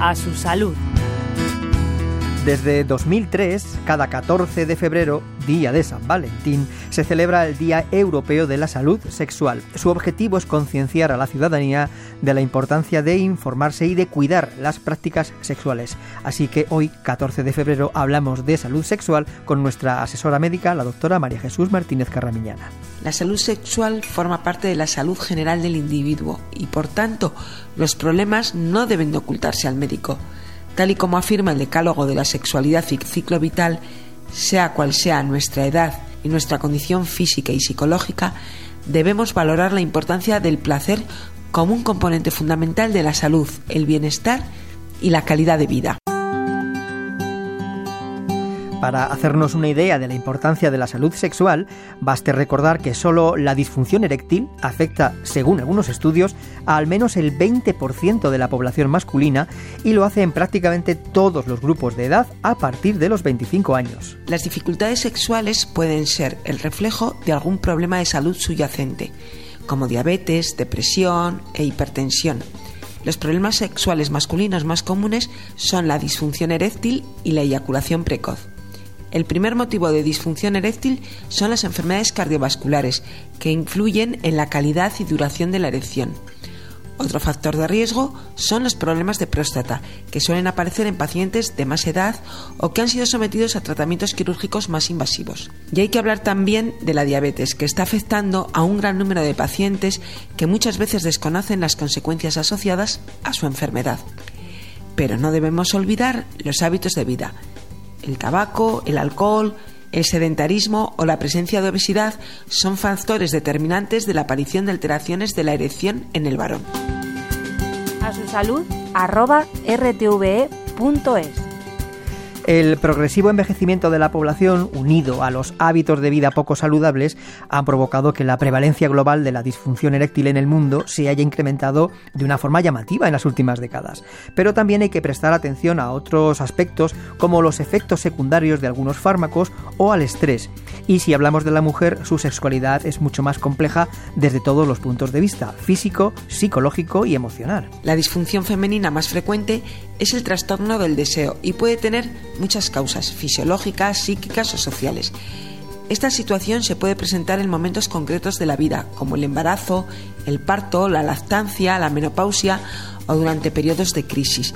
A su salud. Desde 2003, cada 14 de febrero, día de San Valentín, se celebra el Día Europeo de la Salud Sexual. Su objetivo es concienciar a la ciudadanía de la importancia de informarse y de cuidar las prácticas sexuales. Así que hoy, 14 de febrero, hablamos de salud sexual con nuestra asesora médica, la doctora María Jesús Martínez Carramiñana. La salud sexual forma parte de la salud general del individuo y, por tanto, los problemas no deben de ocultarse al médico. Tal y como afirma el decálogo de la sexualidad y ciclo vital, sea cual sea nuestra edad y nuestra condición física y psicológica, debemos valorar la importancia del placer como un componente fundamental de la salud, el bienestar y la calidad de vida. Para hacernos una idea de la importancia de la salud sexual, baste recordar que solo la disfunción eréctil afecta, según algunos estudios, a al menos el 20% de la población masculina y lo hace en prácticamente todos los grupos de edad a partir de los 25 años. Las dificultades sexuales pueden ser el reflejo de algún problema de salud subyacente, como diabetes, depresión e hipertensión. Los problemas sexuales masculinos más comunes son la disfunción eréctil y la eyaculación precoz. El primer motivo de disfunción eréctil son las enfermedades cardiovasculares, que influyen en la calidad y duración de la erección. Otro factor de riesgo son los problemas de próstata, que suelen aparecer en pacientes de más edad o que han sido sometidos a tratamientos quirúrgicos más invasivos. Y hay que hablar también de la diabetes, que está afectando a un gran número de pacientes que muchas veces desconocen las consecuencias asociadas a su enfermedad. Pero no debemos olvidar los hábitos de vida, el tabaco, el alcohol, el sedentarismo o la presencia de obesidad son factores determinantes de la aparición de alteraciones de la erección en el varón. A su salud, arroba rtve.es. El progresivo envejecimiento de la población, unido a los hábitos de vida poco saludables, han provocado que la prevalencia global de la disfunción eréctil en el mundo se haya incrementado de una forma llamativa en las últimas décadas. Pero también hay que prestar atención a otros aspectos como los efectos secundarios de algunos fármacos o al estrés. Y si hablamos de la mujer, su sexualidad es mucho más compleja desde todos los puntos de vista, físico, psicológico y emocional. La disfunción femenina más frecuente es el trastorno del deseo y puede tener muchas causas fisiológicas, psíquicas o sociales. Esta situación se puede presentar en momentos concretos de la vida, como el embarazo, el parto, la lactancia, la menopausia o durante periodos de crisis.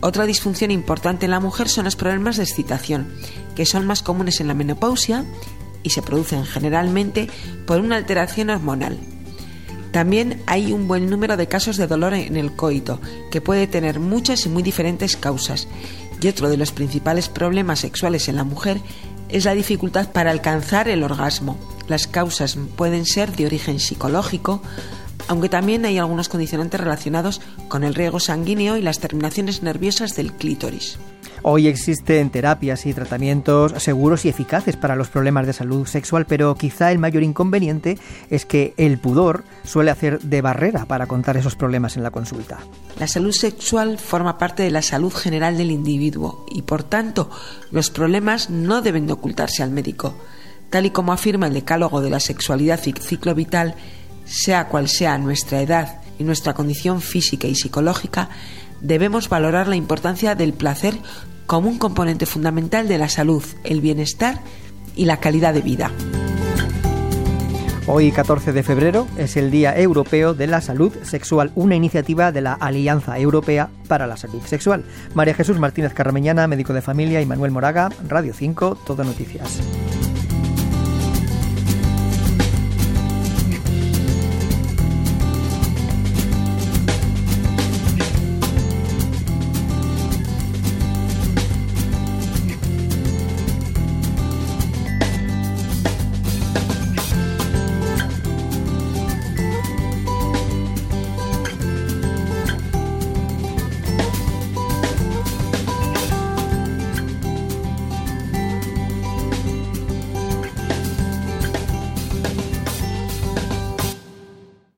Otra disfunción importante en la mujer son los problemas de excitación, que son más comunes en la menopausia y se producen generalmente por una alteración hormonal. También hay un buen número de casos de dolor en el coito, que puede tener muchas y muy diferentes causas. Y otro de los principales problemas sexuales en la mujer es la dificultad para alcanzar el orgasmo. Las causas pueden ser de origen psicológico, aunque también hay algunos condicionantes relacionados con el riego sanguíneo y las terminaciones nerviosas del clítoris. Hoy existen terapias y tratamientos seguros y eficaces para los problemas de salud sexual, pero quizá el mayor inconveniente es que el pudor suele hacer de barrera para contar esos problemas en la consulta. La salud sexual forma parte de la salud general del individuo y, por tanto, los problemas no deben de ocultarse al médico. Tal y como afirma el decálogo de la sexualidad y ciclo vital, sea cual sea nuestra edad y nuestra condición física y psicológica, debemos valorar la importancia del placer como un componente fundamental de la salud, el bienestar y la calidad de vida. Hoy, 14 de febrero, es el Día Europeo de la Salud Sexual, una iniciativa de la Alianza Europea para la Salud Sexual. María Jesús Martínez Carrameñana, médico de familia, y Manuel Moraga, Radio 5, Todo Noticias.